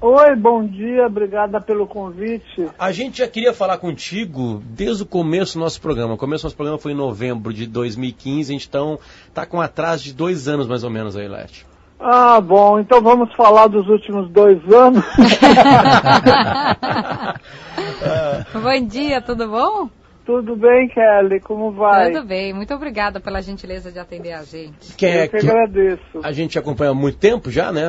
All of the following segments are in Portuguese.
Oi, bom dia, obrigada pelo convite. A gente já queria falar contigo desde o começo do nosso programa. O começo do nosso programa foi em novembro de 2015, então tá com atraso de dois anos mais ou menos aí, Leste. Ah, bom, então vamos falar dos últimos dois anos. bom dia, tudo bom? Tudo bem, Kelly? Como vai? Tudo bem, muito obrigada pela gentileza de atender a gente. Que é, eu que, que agradeço. A gente acompanha há muito tempo já, né?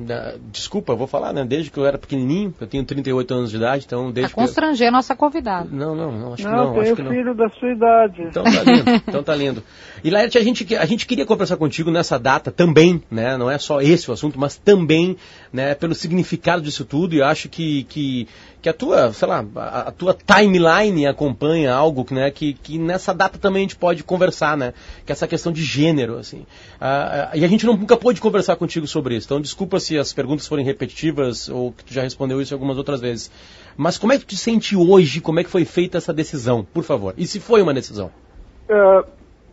É, desculpa, vou falar, né? Desde que eu era pequenininho, eu tenho 38 anos de idade, então desde a constranger eu... a nossa convidada. Não, não, não, acho não, que não. Tenho acho que filho da sua idade. Então tá lindo, então tá lindo. E Laerte, a gente, a gente queria conversar contigo nessa data também, né? Não é só esse o assunto, mas também, né, pelo significado disso tudo, e acho que, que que a tua, sei lá, a, a, tua timeline acompanha algo né, que, que nessa data também a gente pode conversar, né? Que é essa questão de gênero, assim. Ah, ah, e a gente nunca pôde conversar contigo sobre isso. Então, desculpa se as perguntas forem repetitivas ou que tu já respondeu isso algumas outras vezes. Mas como é que tu te sente hoje? Como é que foi feita essa decisão, por favor? E se foi uma decisão? Uh,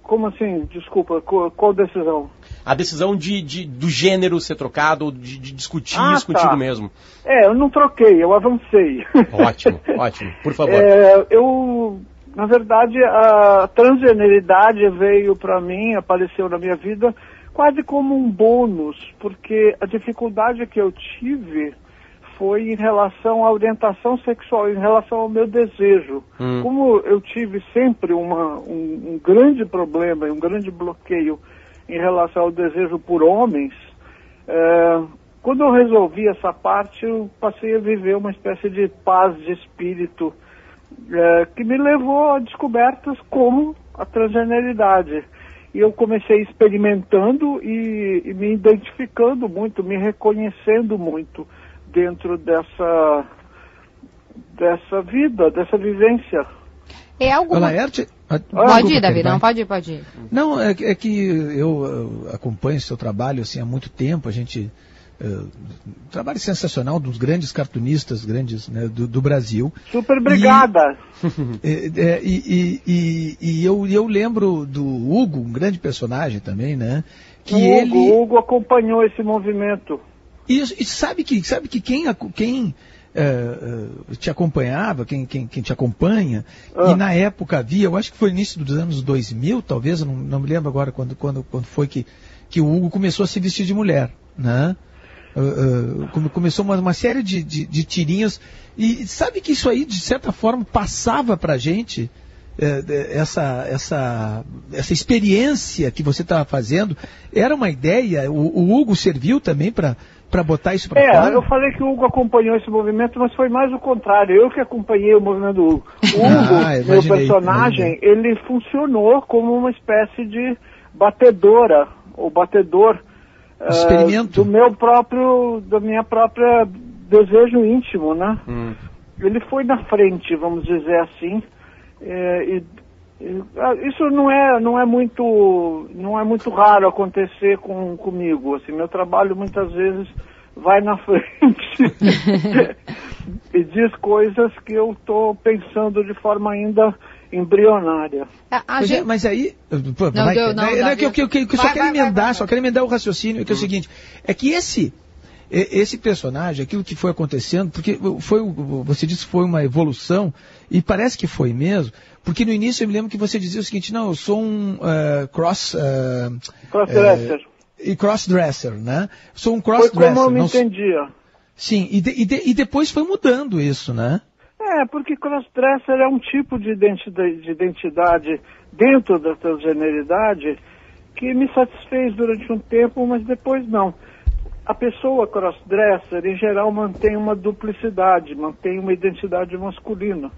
como assim? Desculpa, qual, qual decisão? A decisão de, de, do gênero ser trocado, de, de discutir ah, isso tá. contigo mesmo. É, eu não troquei, eu avancei. Ótimo, ótimo, por favor. É, eu, na verdade, a transgeneridade veio para mim, apareceu na minha vida quase como um bônus, porque a dificuldade que eu tive foi em relação à orientação sexual, em relação ao meu desejo. Hum. Como eu tive sempre uma, um, um grande problema, um grande bloqueio em relação ao desejo por homens, é, quando eu resolvi essa parte, eu passei a viver uma espécie de paz de espírito é, que me levou a descobertas como a transgeneridade. E eu comecei experimentando e, e me identificando muito, me reconhecendo muito dentro dessa, dessa vida, dessa vivência. É alguma... Laerte, pode ir, Davi, não, pode ir, pode ir. Não, é, é que eu, acompanho o seu trabalho assim, há muito tempo, a gente... Uh, trabalho sensacional dos grandes cartunistas grandes né, do, do, Brasil. Super obrigada. E, é, e, e, e, eu, eu lembro do Hugo, um grande personagem também, né? Que o Hugo, ele... Hugo acompanhou esse movimento. E, e sabe que sabe que quem, quem uh, te acompanhava, quem, quem, quem te acompanha, ah. e na época havia, eu acho que foi início dos anos 2000, talvez, não, não me lembro agora quando, quando, quando foi que, que o Hugo começou a se vestir de mulher, né? Uh, uh, começou uma, uma série de, de, de, tirinhas e sabe que isso aí de certa forma passava para gente essa, essa, essa experiência que você estava fazendo era uma ideia o, o Hugo serviu também para para botar isso para é, fora? eu falei que o Hugo acompanhou esse movimento, mas foi mais o contrário. Eu que acompanhei o movimento do Hugo. O Hugo, ah, meu personagem, imaginei. ele funcionou como uma espécie de batedora, ou batedor uh, do meu próprio, da minha própria desejo íntimo, né? Hum. Ele foi na frente, vamos dizer assim, é, e isso não é, não é muito, não é muito raro acontecer com, comigo. Assim, meu trabalho muitas vezes vai na frente e diz coisas que eu estou pensando de forma ainda embrionária. Mas, é, mas aí, pô, não, vai, deu, não, é, não, é que, que, que, que vai, só quero emendar, só quero emendar o raciocínio, que hum. é o hum. seguinte, é que esse esse personagem, aquilo que foi acontecendo, porque foi, você disse que foi uma evolução, e parece que foi mesmo, porque no início eu me lembro que você dizia o seguinte, não, eu sou um uh, cross... Uh, crossdresser. Uh, e crossdresser, né? Sou um crossdresser. Foi como eu me não... entendia. Sim, e, de, e, de, e, depois foi mudando isso, né? É, porque crossdresser é um tipo de identidade, de identidade dentro da transgeneridade que me satisfez durante um tempo, mas depois não. A pessoa crossdresser, em geral, mantém uma duplicidade, mantém uma identidade masculina.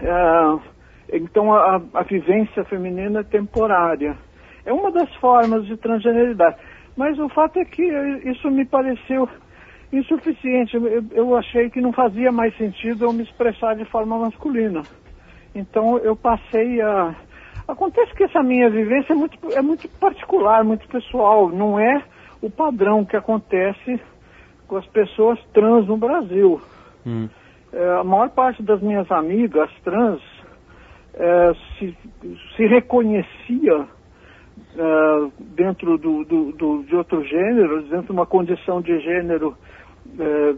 É, então, a, a vivência feminina é temporária. É uma das formas de transgeneridade. Mas o fato é que isso me pareceu insuficiente. Eu, eu, achei que não fazia mais sentido eu me expressar de forma masculina. Então eu passei a. Acontece que essa minha vivência é muito, é muito particular, muito pessoal. Não é o padrão que acontece com as pessoas trans no Brasil. Hum. É, a maior parte das minhas amigas trans é, se, se reconhecia é, dentro do, do, do, de outro gênero, dentro de uma condição de gênero é,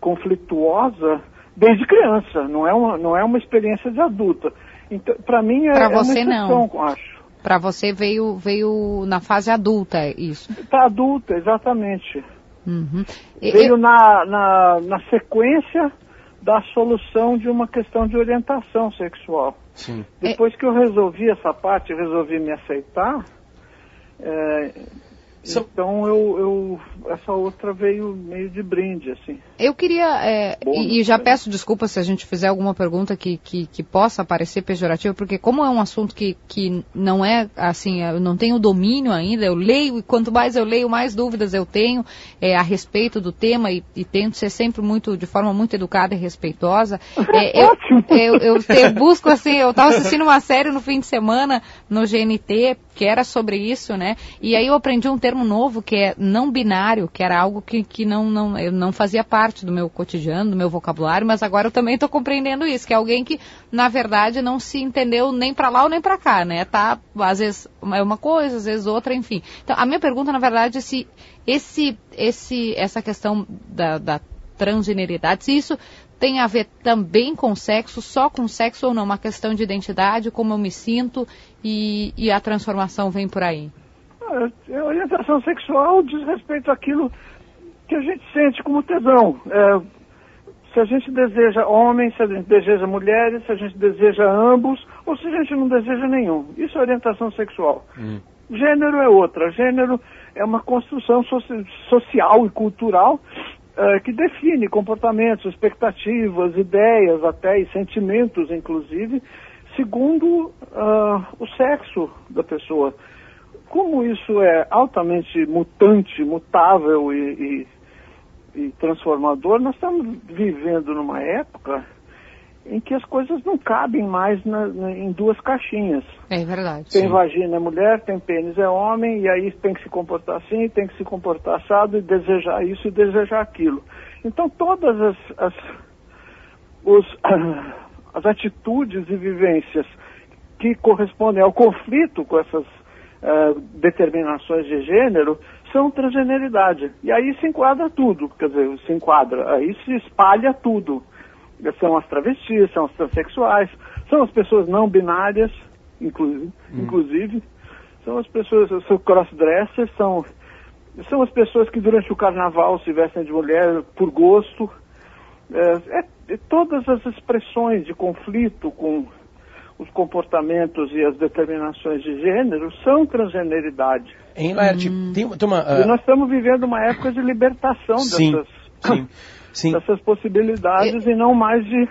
conflituosa desde criança, não é uma, não é uma experiência de adulta. Então, para mim é, Pra é uma você, exceção, não. acho. Pra você veio, veio na fase adulta isso. Está adulta, exatamente. Uhum. E- Veio na, na, na sequência da solução de uma questão de orientação sexual. Sim. Depois que eu resolvi essa parte, resolvi me aceitar, é, Então eu, eu- essa outra veio meio de brinde, assim. Eu queria, é, Bom, e, e já né? peço desculpa se a gente fizer alguma pergunta que, que, que possa parecer pejorativa, porque como é um assunto que, que não é, assim, eu não tenho domínio ainda, eu leio, e quanto mais eu leio, mais dúvidas eu tenho é, a respeito do tema, e, e tento ser sempre muito, de forma muito educada e respeitosa. É, eu, eu, eu te- busco, assim, eu estava assistindo uma série no fim de semana no GNT, que era sobre isso, né? E aí eu aprendi um termo novo que é não binário, que era algo que, que não, não, eu não fazia parte do meu cotidiano, do meu vocabulário, mas agora eu também estou compreendendo isso, que é alguém que, na verdade, não se entendeu nem para lá ou nem para cá, né? Tá, às vezes é uma coisa, às vezes outra, enfim. Então, a minha pergunta, na verdade, é se esse, esse, essa questão da, da transgeneridade, se isso tem a ver também com sexo, só com sexo ou não, uma questão de identidade, como eu me sinto e, e a transformação vem por aí. Ah, A orientação sexual diz respeito àquilo que a gente sente como tesão. É, se a gente deseja homens, se a gente deseja mulheres, se a gente deseja ambos, ou se a gente não deseja nenhum. Isso é orientação sexual. Hum. Gênero é outra. Gênero é uma construção soci- social e cultural eh, que define comportamentos, expectativas, ideias até e sentimentos, inclusive, segundo ah, o sexo da pessoa. Como isso é altamente mutante, mutável e, e- e transformador, nós estamos vivendo numa época em que as coisas não cabem mais na- na- em duas caixinhas. É verdade. Tem Sim. vagina é mulher, tem pênis é homem, e aí tem que se comportar assim, tem que se comportar assado, e desejar isso e desejar aquilo. Então todas as, as, os- as atitudes e vivências que correspondem ao conflito com essas eh, determinações de gênero são transgeneridade. E aí se enquadra tudo, quer dizer, se enquadra, aí se espalha tudo. São as travestis, são os transexuais, são as pessoas não binárias, inclusive, inclusive são as pessoas, são crossdressers, são, são as pessoas que durante o carnaval se vestem de mulher por gosto. É, é- é todas as expressões de conflito com os comportamentos e as determinações de gênero são transgeneridade. Hein, Laerte, tem, tem uma... ah, E nós estamos vivendo uma época de libertação sim, dessas, sim, sim. dessas possibilidades e não mais de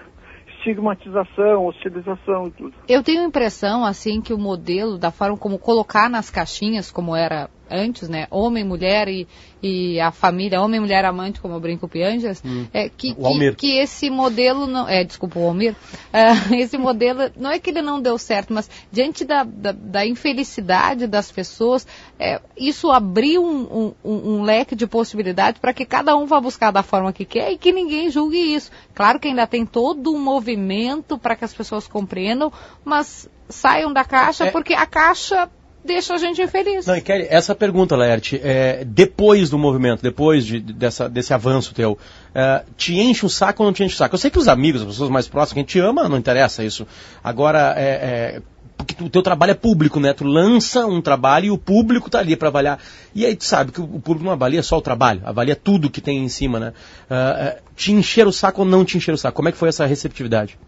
estigmatização, hostilização e tudo. Eu tenho a impressão, assim, que o modelo, da forma como colocar nas caixinhas, como era antes, né? Homem, mulher e, e a família, homem, mulher, amante, como eu brinco Pianjas, é que, que, que esse modelo não. É, desculpa, o Almir. É, esse modelo, não é que ele não deu certo, mas diante da, da, da infelicidade das pessoas, é, isso abriu um, um, um leque de possibilidades para que cada um vá buscar da forma que quer e que ninguém julgue isso. Claro que ainda tem todo um movimento para que as pessoas compreendam, mas saiam da caixa É. porque a caixa deixa a gente infeliz. Não, e Kelly, essa pergunta, Laerte, é, depois do movimento, depois de- dessa, desse avanço teu, é, te enche o saco ou não te enche o saco? Eu sei que os amigos, as pessoas mais próximas, quem te ama, não interessa isso. Agora, é, é, porque tu- o teu trabalho é público, né? Tu lança um trabalho e o público tá ali para avaliar. E aí tu sabe que o o público não avalia só o trabalho, avalia tudo que tem em cima, né? É, é, te encher o saco ou não te encher o saco? Como é que foi essa receptividade?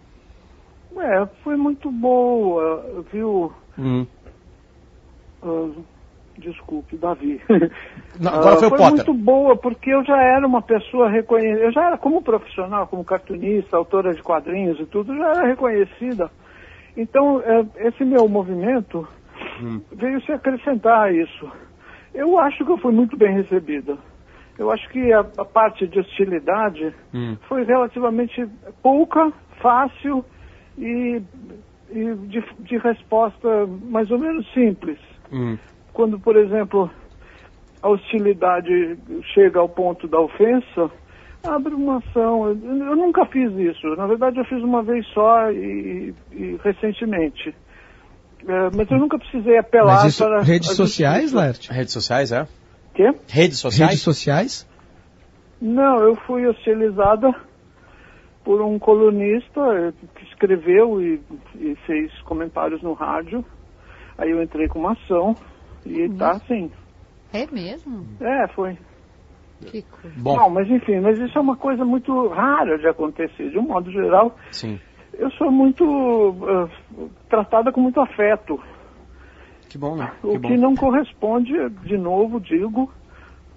É, foi muito boa, viu? Hum. Ah, desculpe, Davi. Não, agora Ah, foi o Potter. muito boa, porque eu já era uma pessoa reconhecida, eu já era como profissional, como cartunista, autora de quadrinhos e tudo, já era reconhecida. Então, eh, esse meu movimento Hum. veio se acrescentar a isso. Eu acho que eu fui muito bem recebida. Eu acho que a, a parte de hostilidade Hum. foi relativamente pouca, fácil e, e de, de resposta mais ou menos simples. Hum. Quando, por exemplo, a hostilidade chega ao ponto da ofensa, abre uma ação. Eu, nunca fiz isso. Na verdade, eu fiz uma vez só e, e recentemente. É, mas eu nunca precisei apelar Mas isso, para. redes a sociais. Laerte? Redes sociais, é? Quê? Redes sociais? Redes sociais? Não, eu fui hostilizada por um colunista eh, que escreveu e, e fez comentários no rádio. Aí eu entrei com uma ação e Uhum. tá assim. É mesmo? É, foi. Que coisa. Bom, Não, mas enfim, mas isso é uma coisa muito rara de acontecer. De um modo geral, sim. eu sou muito ah, tratada com muito afeto. Que bom, né? O Que bom. que não corresponde, de novo, digo,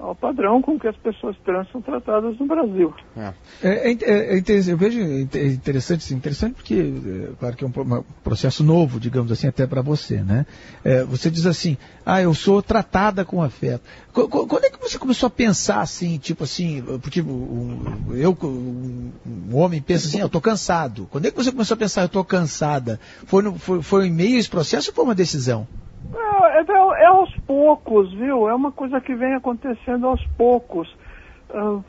ao padrão com que as pessoas trans são tratadas no Brasil. É. É, é, é, é eu vejo é interessante, interessante porque, é, claro que é um, um processo novo, digamos assim, até para você, né? É, você diz assim, ah, eu sou tratada com afeto. Qu- qu- Quando é que você começou a pensar assim, tipo assim, porque um- eu, um, um homem pensa assim, "Ah, eu tô cansado. Quando é que você começou a pensar, eu tô cansada? Foi, no, foi, foi em meio a esse processo ou foi uma decisão? É, é- aos poucos, viu? É uma coisa que vem acontecendo aos poucos. Ah,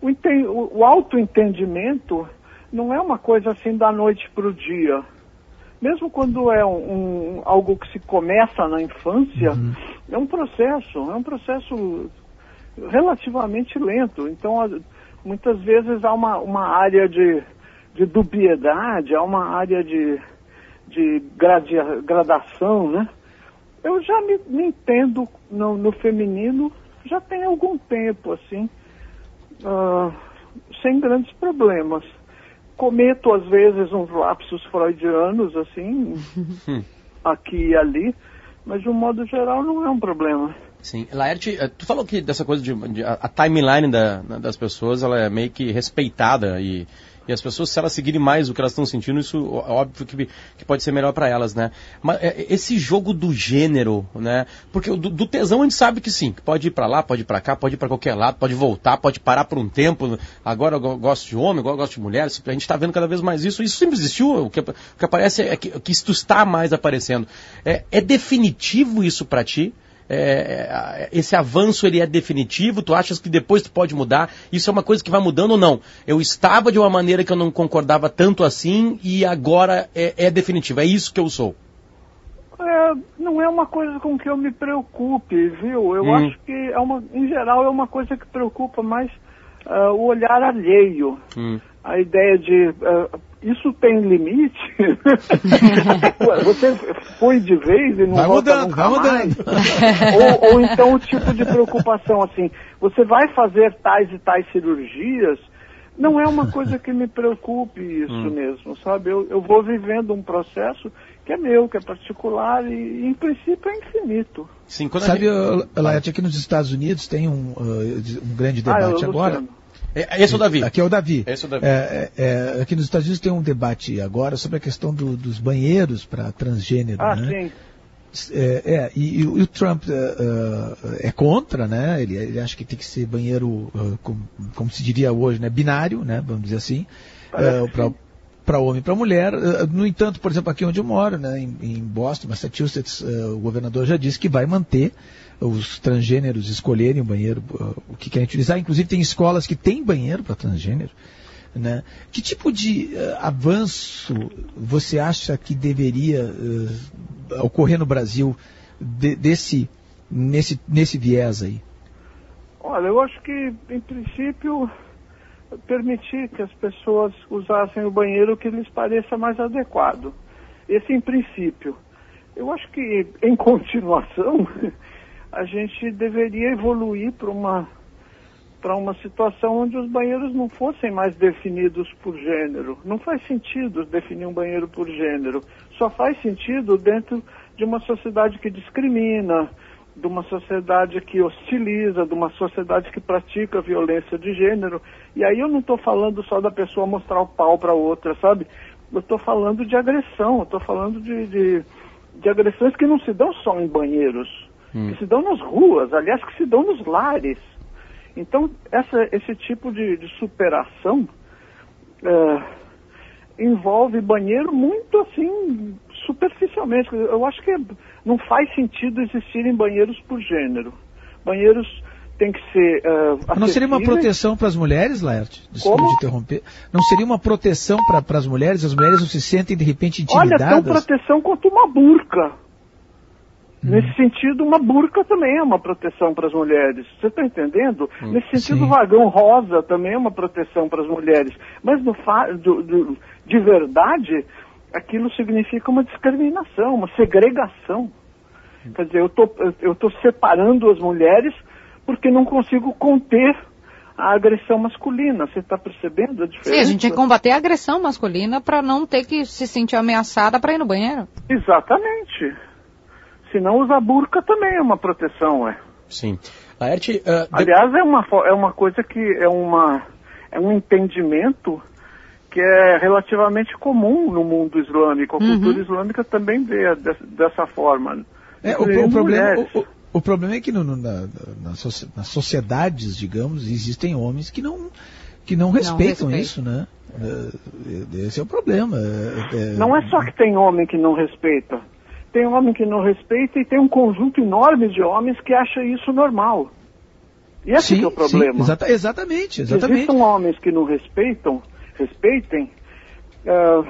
o, enten- o- autoentendimento não é uma coisa assim da noite para o dia. Mesmo quando é um, um- algo que se começa na infância, é um processo, é um processo relativamente lento. Então, muitas vezes há uma, uma área de, de dubiedade, há uma área de, de gradação, né? Eu já me, me entendo no, no feminino já tem algum tempo, assim, ah, sem grandes problemas. Cometo, às vezes, uns lapsos freudianos, assim, aqui e ali, mas de um modo geral não é um problema. Sim. Laerte, eh, tu falou que dessa coisa de, de- a, a timeline da- das pessoas, ela é meio que respeitada e, e as pessoas, se elas seguirem mais o que elas estão sentindo, isso ó- óbvio que, que pode ser melhor para elas, né? Mas eh, esse jogo do gênero, né? Porque do, do tesão a gente sabe que sim, que pode ir para lá, pode ir para cá, pode ir para qualquer lado, pode voltar, pode parar por um tempo. Agora eu go- gosto de homem, agora eu gosto de mulher, a gente está vendo cada vez mais isso. Isso sempre existiu, o que, o que aparece é que, que isso está mais aparecendo. É, é definitivo isso para ti? É, é, esse avanço ele é definitivo? Tu achas que depois tu pode mudar? Isso é uma coisa que vai mudando ou não? Eu estava de uma maneira que eu não concordava tanto assim e agora é, é definitivo. É isso que eu sou. É, não é uma coisa com que eu me preocupe, viu? Eu Hum. acho que, é uma, em geral, é uma coisa que preocupa mais ah, o olhar alheio. Hum. A ideia de ah, isso tem limite? Você foi de vez e não Vai volta mudando, nunca vai mais? mudando. ou, ou então o tipo de preocupação assim, você vai fazer tais e tais cirurgias? Não é uma coisa que me preocupe isso Hum. mesmo, sabe? Eu, eu vou vivendo um processo que é meu, que é particular e, em princípio, é infinito. Sim, quando Sabe, gente- Laerte, aqui nos Estados Unidos tem um, uh, um grande Ah, debate eu, agora. Luciano. É, esse é o Davi. Aqui é o Davi. Esse é o Davi. É, é, é, aqui nos Estados Unidos tem um debate agora sobre a questão do- dos banheiros para transgênero. Ah, né? sim. É, é, e, e o e o Trump é, é, é contra, né? Ele, ele acha que tem que ser banheiro, é, como, como se diria hoje, né? Binário, né? Vamos dizer assim, Parece que sim. para homem e para mulher. No entanto, por exemplo, aqui onde eu moro, né? Em, em Boston, Massachusetts, o governador já disse que vai manter os transgêneros escolherem o banheiro, é, o que querem utilizar. Inclusive tem escolas que têm banheiro para transgênero. Né? Que tipo de eh, avanço você acha que deveria eh, ocorrer no Brasil de- desse, nesse, nesse viés aí? Olha, eu acho que, em princípio, permitir que as pessoas usassem o banheiro que lhes pareça mais adequado. Esse, em princípio. Eu acho que, em continuação, a gente deveria evoluir para uma para uma situação onde os banheiros não fossem mais definidos por gênero. Não faz sentido definir um banheiro por gênero. Só faz sentido dentro de uma sociedade que discrimina, de uma sociedade que hostiliza, de uma sociedade que pratica violência de gênero. E aí eu não estou falando só da pessoa mostrar o pau para outra, sabe? Eu estou falando de agressão, eu estou falando de, de, de agressões que não se dão só em banheiros, Hum. que se dão nas ruas, aliás, que se dão nos lares. Então, essa, esse tipo de, de superação é, envolve banheiro muito assim, superficialmente. Eu acho que não faz sentido existirem banheiros por gênero. Banheiros têm que ser. é, Não seria uma proteção para as mulheres, Laerte? Desculpa Como? de interromper. Não seria uma proteção para as mulheres? As mulheres não se sentem de repente Olha, tão intimidadas? proteção quanto uma burca. Nesse sentido, uma burca também é uma proteção para as mulheres. Você está entendendo? Nesse sentido, o vagão rosa também é uma proteção para as mulheres. Mas no fa- do- do- de verdade, aquilo significa uma discriminação, uma segregação. Quer dizer, eu tô, eu estou separando as mulheres porque não consigo conter a agressão masculina. Você está percebendo a diferença? Sim, a gente tem que combater a agressão masculina para não ter que se sentir ameaçada para ir no banheiro. Exatamente. Se não usar burca também é uma proteção, é. Sim. Laerte, ah, de- Aliás, é uma, é uma coisa que é, uma, é um entendimento que é relativamente comum no mundo islâmico. A Uhum. cultura islâmica também vê de- dessa forma. É, o, o problema, o, o- o problema é que no- no- na- na nas sociedades, digamos, existem homens que não, que não respeitam respeitam. isso, né? É, Esse é o problema. É- é- Não é só que tem homem que não respeita. Tem homem que não respeita e tem um conjunto enorme de homens que acha isso normal. E esse Sim, que é o problema. sim, exata- exatamente, exatamente. existam homens que não respeitam, respeitem, é,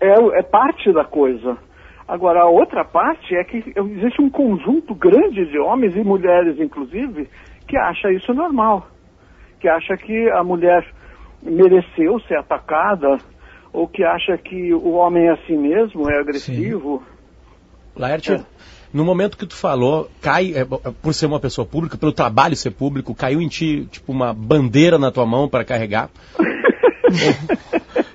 é, é parte da coisa. Agora, a outra parte é que existe um conjunto grande de homens e mulheres, inclusive, que acha isso normal. Que acha que a mulher mereceu ser atacada, ou que acha que o homem é assim mesmo, é agressivo. Laerte, É. no momento que tu falou, cai, é, por ser uma pessoa pública, pelo trabalho ser público, caiu em ti, tipo, uma bandeira na tua mão para carregar?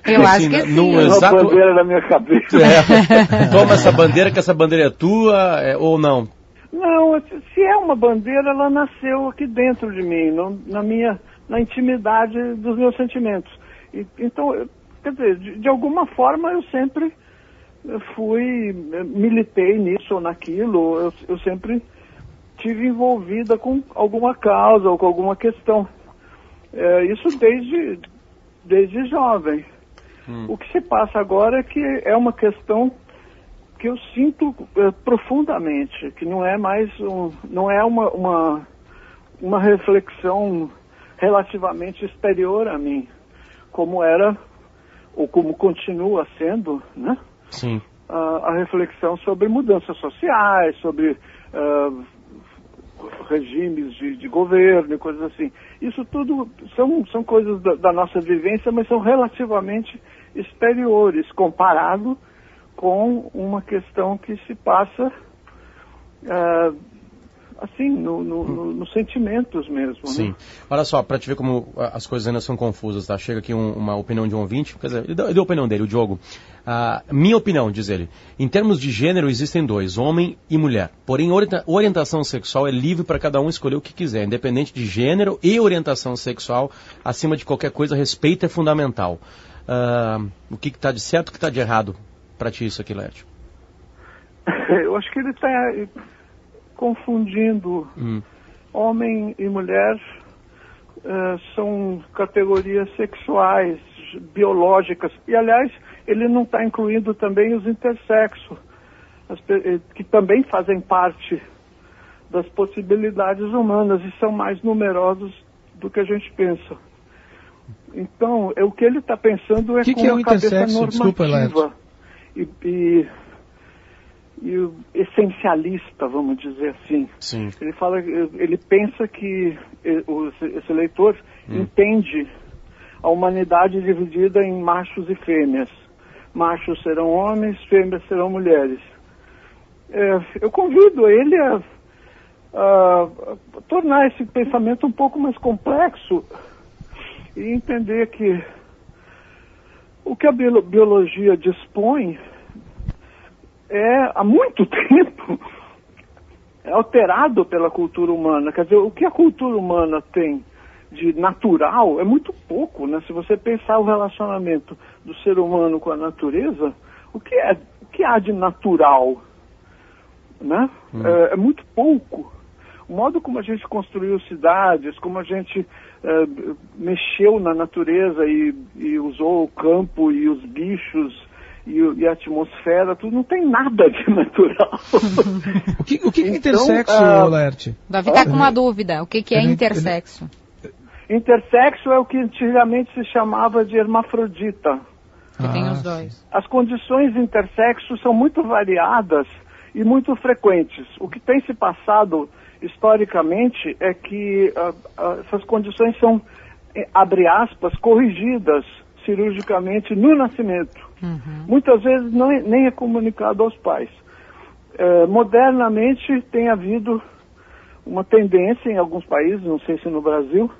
Eu Assim, acho que no- sim. no Uma exato- bandeira na minha cabeça. É. Toma essa bandeira, que essa bandeira é tua, é, ou não? Não, se é uma bandeira, ela nasceu aqui dentro de mim, não- na minha, na intimidade dos meus sentimentos. E- então, quer dizer, de, de alguma forma eu sempre fui, eh, militei nisso ou naquilo, eu, eu sempre tive envolvida com alguma causa ou com alguma questão. Eh, isso desde, desde jovem. O que se passa agora é que é uma questão que eu sinto eh, profundamente, que não é mais um, não é uma, uma, uma reflexão relativamente exterior a mim, como era ou como continua sendo, né? Sim. a, a reflexão sobre mudanças sociais, sobre ah, regimes de, de governo e coisas assim. Isso tudo são, são coisas da, da nossa vivência, mas são relativamente exteriores comparado com uma questão que se passa ah, assim, no, no- no- nos sentimentos mesmo. Sim. Né? Olha só, para te ver como ah, as coisas ainda são confusas, tá? Chega aqui um- uma opinião de um ouvinte, quer dizer, ele deu, ele deu a opinião dele, o Diogo. Ah, minha opinião, diz ele, em termos de gênero existem dois, homem e mulher. Porém, orienta- orientação sexual é livre para cada um escolher o que quiser, independente de gênero e orientação sexual, acima de qualquer coisa, respeito é fundamental. Ah, o que está de certo, o que está de errado para ti isso aqui, Lércio? Eu acho que ele está confundindo Hum. homem e mulher eh, são categorias sexuais, biológicas. E, aliás, ele não está incluindo também os intersexos, eh, que também fazem parte das possibilidades humanas e são mais numerosos do que a gente pensa. Então, é, o que ele está pensando é Que com que é o uma cabeça intersexo? Desculpa, normativa e, e, essencialista, vamos dizer assim. Sim. Ele fala, ele pensa que eh, esse leitor entende a humanidade dividida em machos e fêmeas. Machos serão homens, fêmeas serão mulheres. Eh, eu convido ele a, a- a tornar esse pensamento um pouco mais complexo e entender que o que a bio- biologia dispõe é há muito tempo é alterado pela cultura humana. Quer dizer, o que a cultura humana tem de natural é muito pouco, né? Se você pensar o relacionamento do ser humano com a natureza, o que é, o que há de natural, né? É, é muito pouco. O modo como a gente construiu cidades, como a gente eh, mexeu na natureza e, e usou o campo e os bichos e, e a atmosfera, tudo não tem nada de natural. O que, o que que é Então, intersexo, ah, Laerte? Davi tá com uma dúvida. O que, que é intersexo? Intersexo é o que antigamente se chamava de hermafrodita. Que tem Ah, os dois. As condições intersexo são muito variadas e muito frequentes. O que tem se passado historicamente é que uh, uh, essas condições são, eh, abre aspas, corrigidas cirurgicamente no nascimento. Uhum. Muitas vezes não é, nem é comunicado aos pais. Uh, modernamente tem havido uma tendência em alguns países, não sei se no Brasil,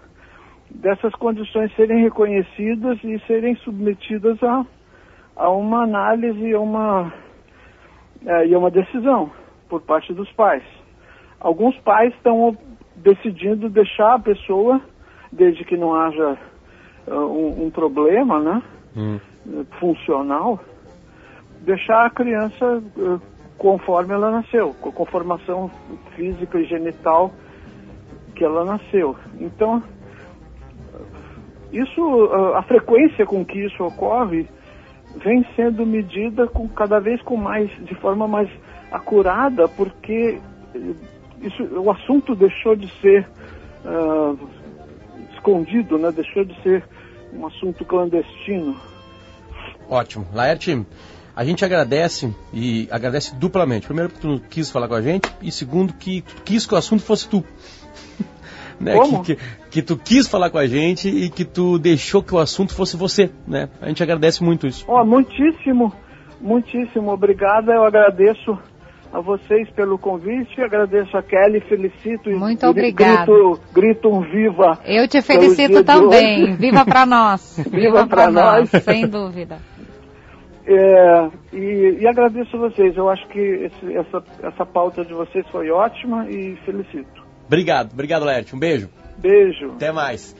dessas condições serem reconhecidas e serem submetidas a, a uma análise e a uma, é, e a uma decisão por parte dos pais. Alguns pais estão decidindo deixar a pessoa, desde que não haja um, um, problema né, hum. funcional, deixar a criança uh, conforme ela nasceu, com a conformação física e genital que ela nasceu. Então, isso, a frequência com que isso ocorre vem sendo medida com cada vez com mais, de forma mais acurada, porque isso, o assunto deixou de ser uh, escondido, né? deixou de ser um assunto clandestino. Ótimo. Laerte, a gente agradece e agradece duplamente. Primeiro, porque tu quis falar com a gente, e segundo, que tu quis que o assunto fosse tu. né? Que, que, que, tu quis falar com a gente e que tu deixou que o assunto fosse você. Né? A gente agradece muito isso. Oh, muitíssimo, muitíssimo obrigado. Eu agradeço a vocês pelo convite, agradeço a Kelly, felicito Muito obrigado. Grito, grito um viva. Eu te felicito também. Viva para nós. viva, viva para nós. nós, sem dúvida. É, e, e, agradeço a vocês. Eu acho que esse, essa, essa pauta de vocês foi ótima e felicito. Obrigado, obrigado, Lerte. Um beijo. Beijo. Até mais.